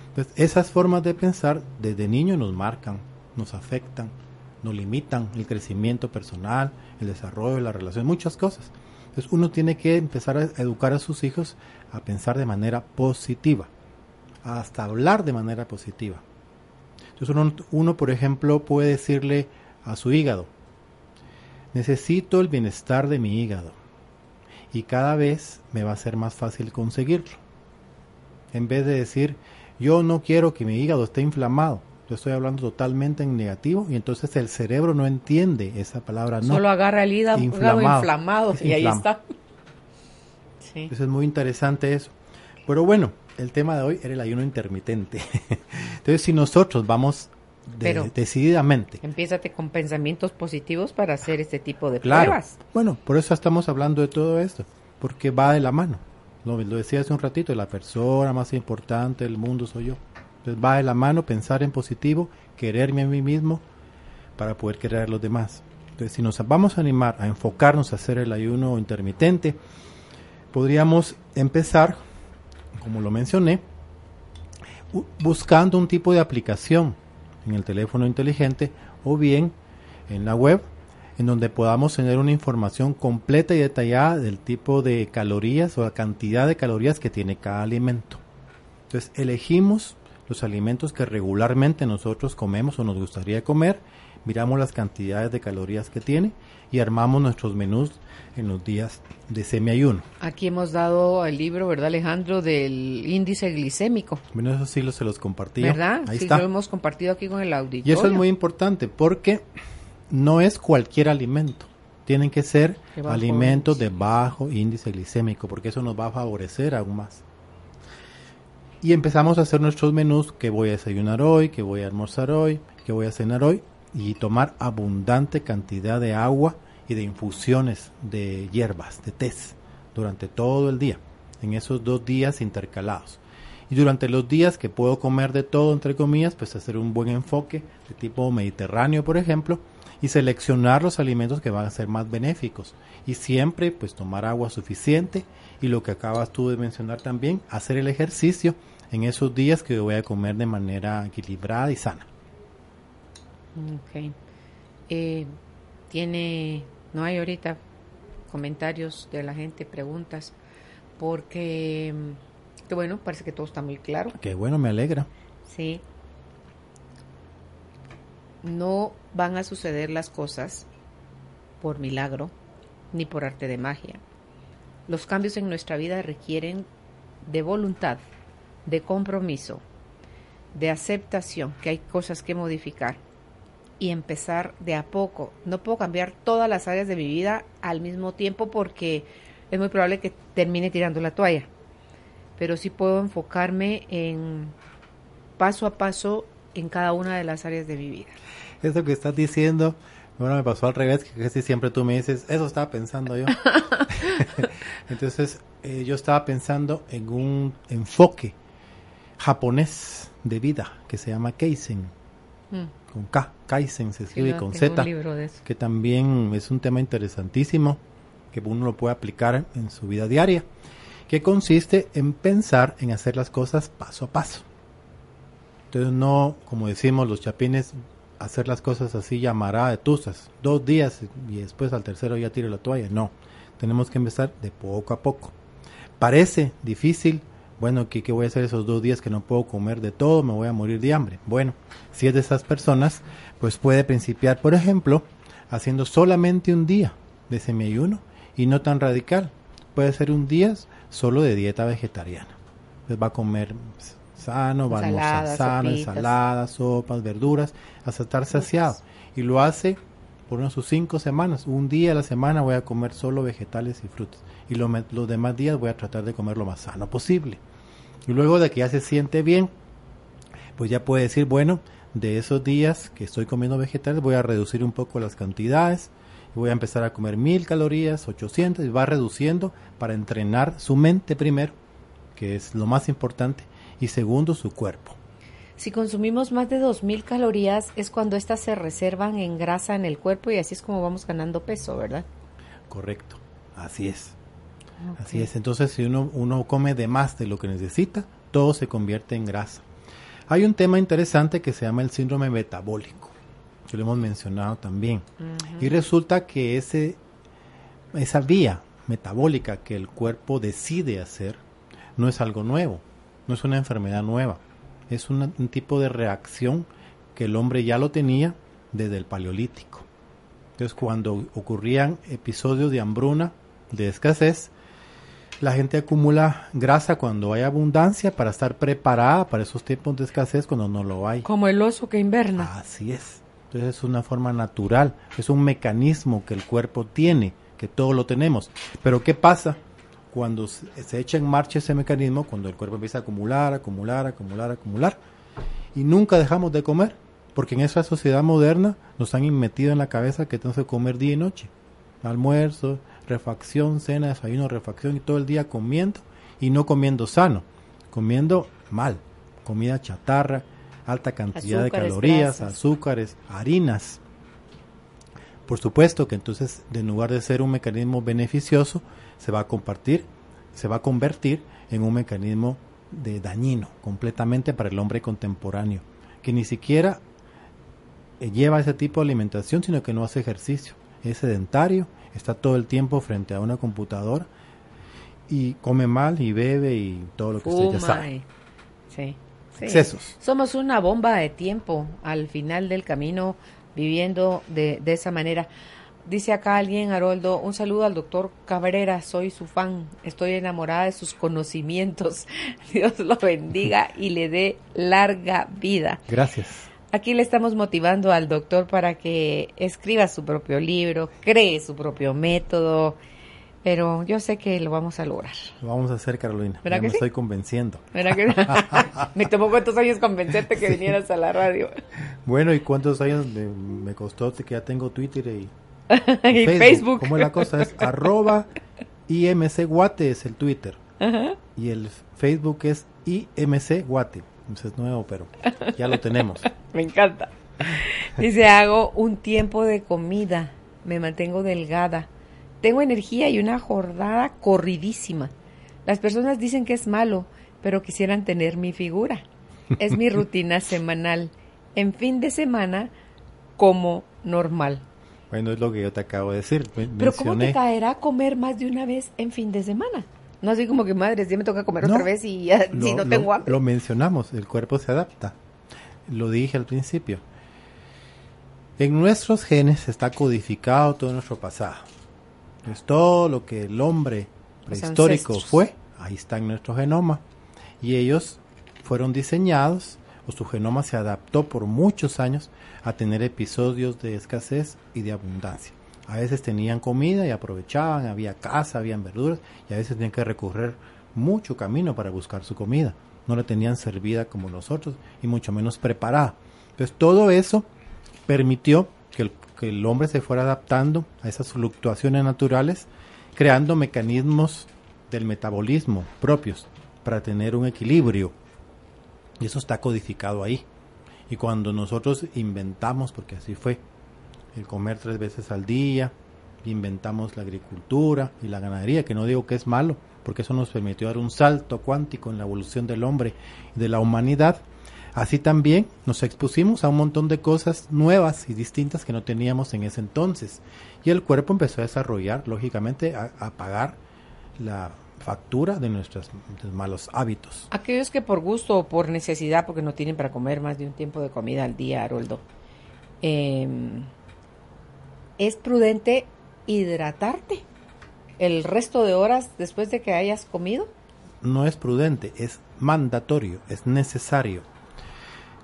Entonces, esas formas de pensar desde niño nos marcan, nos afectan, nos limitan el crecimiento personal, el desarrollo de la relación, muchas cosas. Entonces uno tiene que empezar a educar a sus hijos a pensar de manera positiva, hasta hablar de manera positiva. Entonces uno, uno, por ejemplo, puede decirle a su hígado, necesito el bienestar de mi hígado y cada vez me va a ser más fácil conseguirlo. En vez de decir, yo no quiero que mi hígado esté inflamado, yo estoy hablando totalmente en negativo y entonces el cerebro no entiende esa palabra. No. Solo agarra el hígado inflamado, y ahí está. Sí. Eso es muy interesante eso. Pero bueno, el tema de hoy era el ayuno intermitente. entonces si nosotros vamos decididamente. Empiézate con pensamientos positivos para hacer este tipo de pruebas. Bueno, por eso estamos hablando de todo esto, porque va de la mano. Lo, lo decía hace un ratito, la persona más importante del mundo soy yo. Entonces va de la mano pensar en positivo, quererme a mí mismo para poder querer a los demás. Entonces si nos vamos a animar a enfocarnos a hacer el ayuno intermitente, podríamos empezar, como lo mencioné, buscando un tipo de aplicación en el teléfono inteligente o bien en la web en donde podamos tener una información completa y detallada del tipo de calorías o la cantidad de calorías que tiene cada alimento. Entonces elegimos los alimentos que regularmente nosotros comemos o nos gustaría comer, miramos las cantidades de calorías que tiene y armamos nuestros menús en los días de semiayuno. Aquí hemos dado el libro, ¿verdad Alejandro? Del índice glicémico. Bueno, eso sí lo, se los compartí. ¿Verdad? Ahí sí, está. lo hemos compartido aquí con el auditorio. Y eso es muy importante porque no es cualquier alimento. Tienen que ser alimentos de bajo índice glicémico porque eso nos va a favorecer aún más y empezamos a hacer nuestros menús, que voy a desayunar hoy, que voy a almorzar hoy, que voy a cenar hoy, y tomar abundante cantidad de agua y de infusiones de hierbas, de tés, durante todo el día, en esos dos días intercalados. Y durante los días que puedo comer de todo, entre comillas, pues hacer un buen enfoque de tipo mediterráneo, por ejemplo, y seleccionar los alimentos que van a ser más benéficos. Y siempre, pues tomar agua suficiente y lo que acabas tú de mencionar también, hacer el ejercicio en esos días que voy a comer de manera equilibrada y sana. Ok. Eh, tiene, no hay ahorita comentarios de la gente, preguntas, porque, que bueno, parece que todo está muy claro. Qué bueno, me alegra. Sí. No van a suceder las cosas por milagro ni por arte de magia. Los cambios en nuestra vida requieren de voluntad, de compromiso, de aceptación, que hay cosas que modificar y empezar de a poco. No puedo cambiar todas las áreas de mi vida al mismo tiempo porque es muy probable que termine tirando la toalla. Pero sí puedo enfocarme en paso a paso en cada una de las áreas de mi vida. Eso que estás diciendo, bueno, me pasó al revés, que casi siempre tú me dices, eso estaba pensando yo. Entonces, eh, yo estaba pensando en un enfoque japonés de vida que se llama Kaizen. Mm. Con K, Kaizen se escribe con Z. Que también es un tema interesantísimo que uno lo puede aplicar en su vida diaria. Que consiste en pensar en hacer las cosas paso a paso. Entonces, no, como decimos los chapines, hacer las cosas así llamará de tusas, dos días y después al tercero ya tire la toalla. No, tenemos que empezar de poco a poco. Parece difícil, bueno, ¿qué, ¿qué voy a hacer esos dos días que no puedo comer de todo? Me voy a morir de hambre. Bueno, si es de esas personas, pues puede principiar, por ejemplo, haciendo solamente un día de semiayuno y no tan radical. Puede ser un día solo de dieta vegetariana. Pues va a comer sano, va a almorzar sano, ensaladas, sopas, verduras, hasta estar saciado. Y lo hace por unas sus cinco semanas. Un día a la semana voy a comer solo vegetales y frutas. Y lo, los demás días voy a tratar de comer lo más sano posible. Y luego de que ya se siente bien, pues ya puede decir, bueno, de esos días que estoy comiendo vegetales voy a reducir un poco las cantidades. Voy a empezar a comer mil calorías, 800, y va reduciendo para entrenar su mente primero, que es lo más importante, y segundo su cuerpo. Si consumimos más de 2.000 calorías es cuando éstas se reservan en grasa en el cuerpo y así es como vamos ganando peso, ¿verdad? Correcto, así es. Así es, entonces si uno, uno come de más de lo que necesita, todo se convierte en grasa. Hay un tema interesante que se llama el síndrome metabólico, que lo hemos mencionado también. Y resulta que ese, esa vía metabólica que el cuerpo decide hacer no es algo nuevo no es una enfermedad nueva, es un tipo de reacción que el hombre ya lo tenía desde el paleolítico. Entonces cuando ocurrían episodios de hambruna, de escasez, la gente acumula grasa cuando hay abundancia para estar preparada para esos tiempos de escasez cuando no lo hay. Como el oso que inverna. Así es. Entonces es una forma natural, es un mecanismo que el cuerpo tiene, que todo lo tenemos. Pero ¿qué pasa cuando se echa en marcha ese mecanismo, cuando el cuerpo empieza a acumular, acumular, acumular, acumular, y nunca dejamos de comer, porque en esa sociedad moderna nos han metido en la cabeza que tenemos que comer día y noche, almuerzo, refacción, cena, desayuno, refacción, y todo el día comiendo, y no comiendo sano, comiendo mal, comida chatarra, alta cantidad de calorías, azúcares, harinas. Por supuesto que entonces, en lugar de ser un mecanismo beneficioso, se va a compartir, se va a convertir en un mecanismo de dañino completamente para el hombre contemporáneo, que ni siquiera lleva ese tipo de alimentación, sino que no hace ejercicio, es sedentario, está todo el tiempo frente a una computadora y come mal y bebe y todo lo que usted ya sabe. Sí, Excesos. Somos una bomba de tiempo al final del camino viviendo de, de esa manera. Dice acá alguien, Haroldo, un saludo al doctor Cabrera, soy su fan, estoy enamorada de sus conocimientos. Dios lo bendiga y le dé larga vida. Gracias. Aquí le estamos motivando al doctor para que escriba su propio libro, cree su propio método, pero yo sé que lo vamos a lograr. Lo vamos a hacer, Carolina. Ya me estoy convenciendo. me tomó cuántos años convencerte que vinieras a la radio. Bueno, ¿y cuántos años me costó que ya tengo Twitter y y Facebook. Como la cosa es arroba IMC Guate es el Twitter. Y el Facebook es IMC Guate. Es nuevo, pero ya lo tenemos. Me encanta. Dice, hago un tiempo de comida. Me mantengo delgada. Tengo energía y una jornada corridísima. Las personas dicen que es malo, pero quisieran tener mi figura. Es mi rutina semanal. En fin de semana, como normal. Bueno, es lo que yo te acabo de decir. Pero ¿cómo te caerá comer más de una vez en fin de semana? No así como que, madre, ya me toca comer otra vez y ya, si no tengo hambre. Lo mencionamos, el cuerpo se adapta. Lo dije al principio. En nuestros genes está codificado todo nuestro pasado. Es todo lo que el hombre prehistórico fue, ahí está en nuestro genoma. Y ellos fueron diseñados, o su genoma se adaptó por muchos años a tener episodios de escasez y de abundancia. A veces tenían comida y aprovechaban, había casa, habían verduras y a veces tenían que recorrer mucho camino para buscar su comida. No la tenían servida como nosotros y mucho menos preparada. Entonces todo eso permitió que el, que el hombre se fuera adaptando a esas fluctuaciones naturales, creando mecanismos del metabolismo propios para tener un equilibrio. Y eso está codificado ahí. Y cuando nosotros inventamos, porque así fue, el comer tres veces al día, inventamos la agricultura y la ganadería, que no digo que es malo, porque eso nos permitió dar un salto cuántico en la evolución del hombre y de la humanidad, Así también nos expusimos a un montón de cosas nuevas y distintas que no teníamos en ese entonces. Y el cuerpo empezó a desarrollar, lógicamente, a, pagar la factura de nuestros, malos hábitos. Aquellos que por gusto o por necesidad, porque no tienen para comer más de un tiempo de comida al día, Haroldo, em, es prudente hidratarte el resto de horas después de que hayas comido. No es prudente, es mandatorio, es necesario.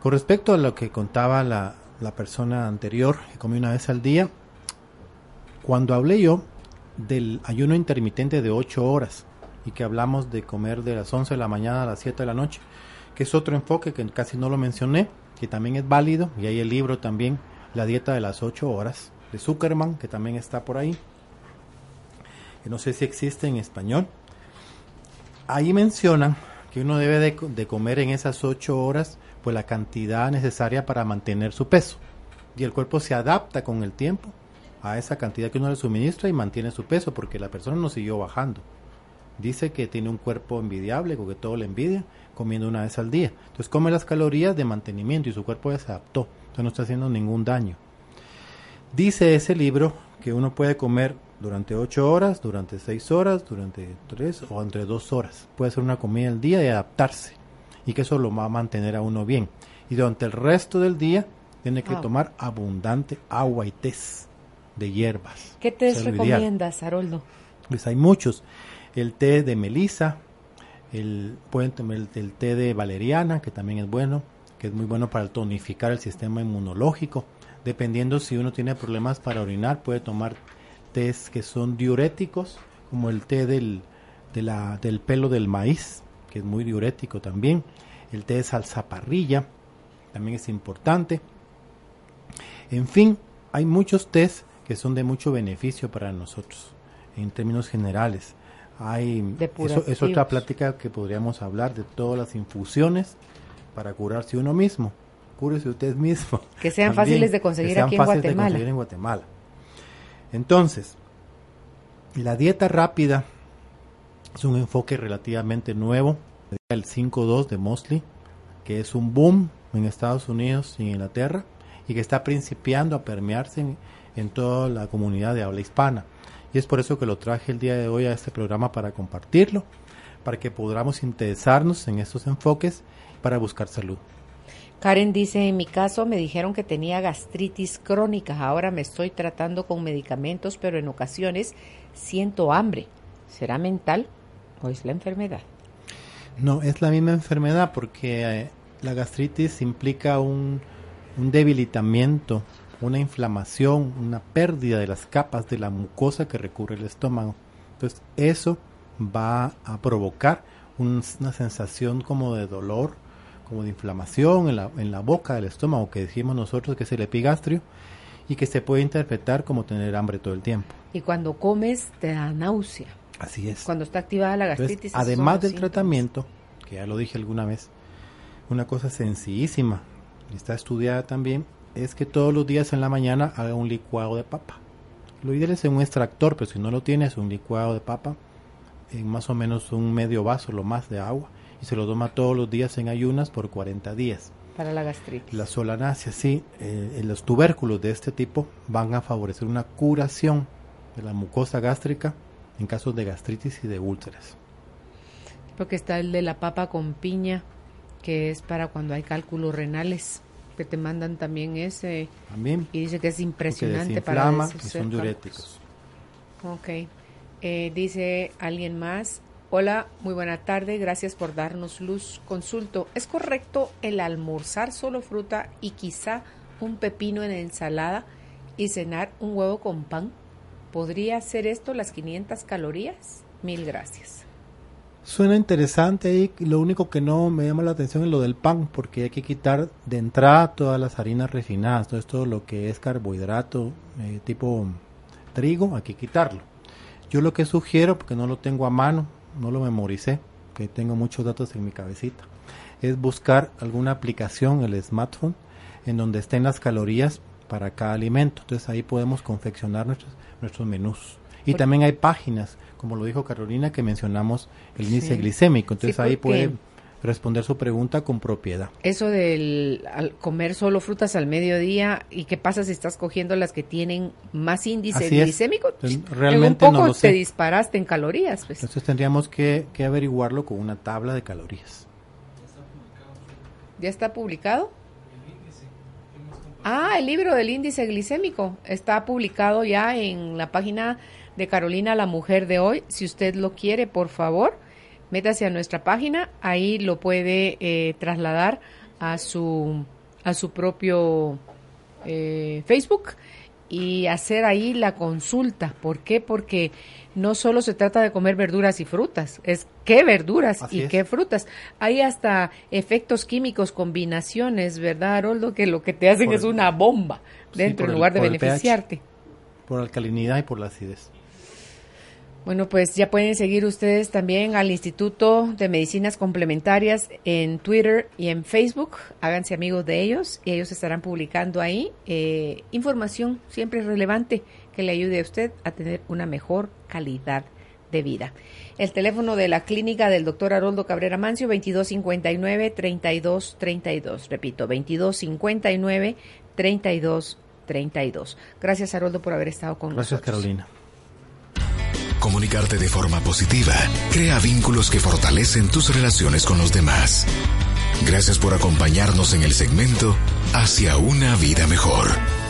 Con respecto a lo que contaba la, la persona anterior, que comía una vez al día, cuando hablé yo del ayuno intermitente de 8 horas y que hablamos de comer de las 11 de la mañana a las 7 de la noche, que es otro enfoque que casi no lo mencioné, que también es válido, y hay el libro también, La dieta de las 8 horas, de Zuckerman, que también está por ahí, que no sé si existe en español. Ahí mencionan que uno debe de, comer en esas 8 horas pues la cantidad necesaria para mantener su peso. Y el cuerpo se adapta con el tiempo a esa cantidad que uno le suministra y mantiene su peso, porque la persona no siguió bajando. Dice que tiene un cuerpo envidiable, que todo le envidia, comiendo una vez al día. Entonces come las calorías de mantenimiento y su cuerpo ya se adaptó. Entonces no está haciendo ningún daño. Dice ese libro que uno puede comer durante 8 horas, durante 6 horas, durante 3 o entre 2 horas. Puede ser una comida al día y adaptarse. Y que eso lo va a mantener a uno bien. Y durante el resto del día tiene que tomar abundante agua y té de hierbas. ¿Qué té recomiendas, Haroldo? Pues hay muchos. El té de melisa, el, pueden tomar el, té de valeriana, que también es bueno, que es muy bueno para tonificar el sistema inmunológico. Dependiendo si uno tiene problemas para orinar, puede tomar tés que son diuréticos, como el té del, de la, del pelo del maíz, que es muy diurético también. El té de salsaparrilla, también es importante. En fin, hay muchos tés que son de mucho beneficio para nosotros en términos generales. Hay eso es otra plática que podríamos hablar de todas las infusiones para curarse uno mismo. Cúrese usted mismo. Que sean fáciles de conseguir aquí en Guatemala. en Guatemala. Entonces, la dieta rápida es un enfoque relativamente nuevo, el 5.2 de Mosley, que es un boom en Estados Unidos y en Inglaterra y que está principiando a permearse en, en toda la comunidad de habla hispana. Y es por eso que lo traje el día de hoy a este programa para compartirlo, para que podamos interesarnos en estos enfoques para buscar salud. Karen dice, en mi caso me dijeron que tenía gastritis crónica, ahora me estoy tratando con medicamentos, pero en ocasiones siento hambre. ¿Será mental o es la enfermedad? No, es la misma enfermedad porque eh, la gastritis implica un, un debilitamiento una inflamación, una pérdida de las capas de la mucosa que recubre el estómago. Entonces eso va a provocar una sensación como de dolor, como de inflamación en la, en la boca del estómago, que decimos nosotros que es el epigastrio, y que se puede interpretar como tener hambre todo el tiempo. Y cuando comes te da náusea. Así es. Cuando está activada la gastritis. además del tratamiento, que ya lo dije alguna vez, una cosa sencillísima, está estudiada también, es que todos los días en la mañana haga un licuado de papa. Lo ideal es en un extractor, pero si no lo tienes, un licuado de papa en más o menos un medio vaso, lo más de agua, y se lo toma todos los días en ayunas por 40 días. Para la gastritis. La solanacia, sí, eh, los tubérculos de este tipo van a favorecer una curación de la mucosa gástrica en casos de gastritis y de úlceras. Porque está el de la papa con piña, que es para cuando hay cálculos renales que te mandan también ese. También. Y dice que es impresionante para y son diuréticos. Ok. Eh, dice alguien más. Hola, muy buena tarde, gracias por darnos luz. Consulto, ¿es correcto el almorzar solo fruta y quizá un pepino en ensalada y cenar un huevo con pan? ¿Podría ser esto las 500 calorías? Mil gracias. Suena interesante y lo único que no me llama la atención es lo del pan, porque hay que quitar de entrada todas las harinas refinadas, todo esto lo que es carbohidrato eh, tipo trigo, hay que quitarlo. Yo lo que sugiero, porque no lo tengo a mano, no lo memoricé, que tengo muchos datos en mi cabecita, es buscar alguna aplicación, el smartphone, en donde estén las calorías para cada alimento. Entonces ahí podemos confeccionar nuestros, nuestros menús. Y también hay páginas como lo dijo Carolina, que mencionamos el índice glicémico. Entonces ahí puede responder su pregunta con propiedad. Eso del comer solo frutas al mediodía y qué pasa si estás cogiendo las que tienen más índice glicémico. realmente en un poco te disparaste en calorías. Pues. Entonces tendríamos que, que averiguarlo con una tabla de calorías. ¿Ya está publicado? Ah, el libro del índice glicémico está publicado ya en la página de Carolina, la mujer de hoy. Si usted lo quiere, por favor, métase a nuestra página, ahí lo puede eh, trasladar a su, a su propio eh, Facebook y hacer ahí la consulta. ¿Por qué? Porque no solo se trata de comer verduras y frutas, es qué verduras y qué frutas. Hay hasta efectos químicos, combinaciones, ¿verdad, Haroldo? Que lo que te hacen es una bomba dentro en lugar de beneficiarte. por alcalinidad y por la acidez. Bueno, pues ya pueden seguir ustedes también al Instituto de Medicinas Complementarias en Twitter y en Facebook. Háganse amigos de ellos y ellos estarán publicando ahí eh, información siempre relevante que le ayude a usted a tener una mejor calidad de vida. El teléfono de la clínica del doctor Haroldo Cabrera Mancio, 2259-3232. Repito, 2259-3232. Gracias, Haroldo, por haber estado con nosotros. Gracias, Carolina comunicarte de forma positiva. Crea vínculos que fortalecen tus relaciones con los demás. Gracias por acompañarnos en el segmento Hacia una vida mejor.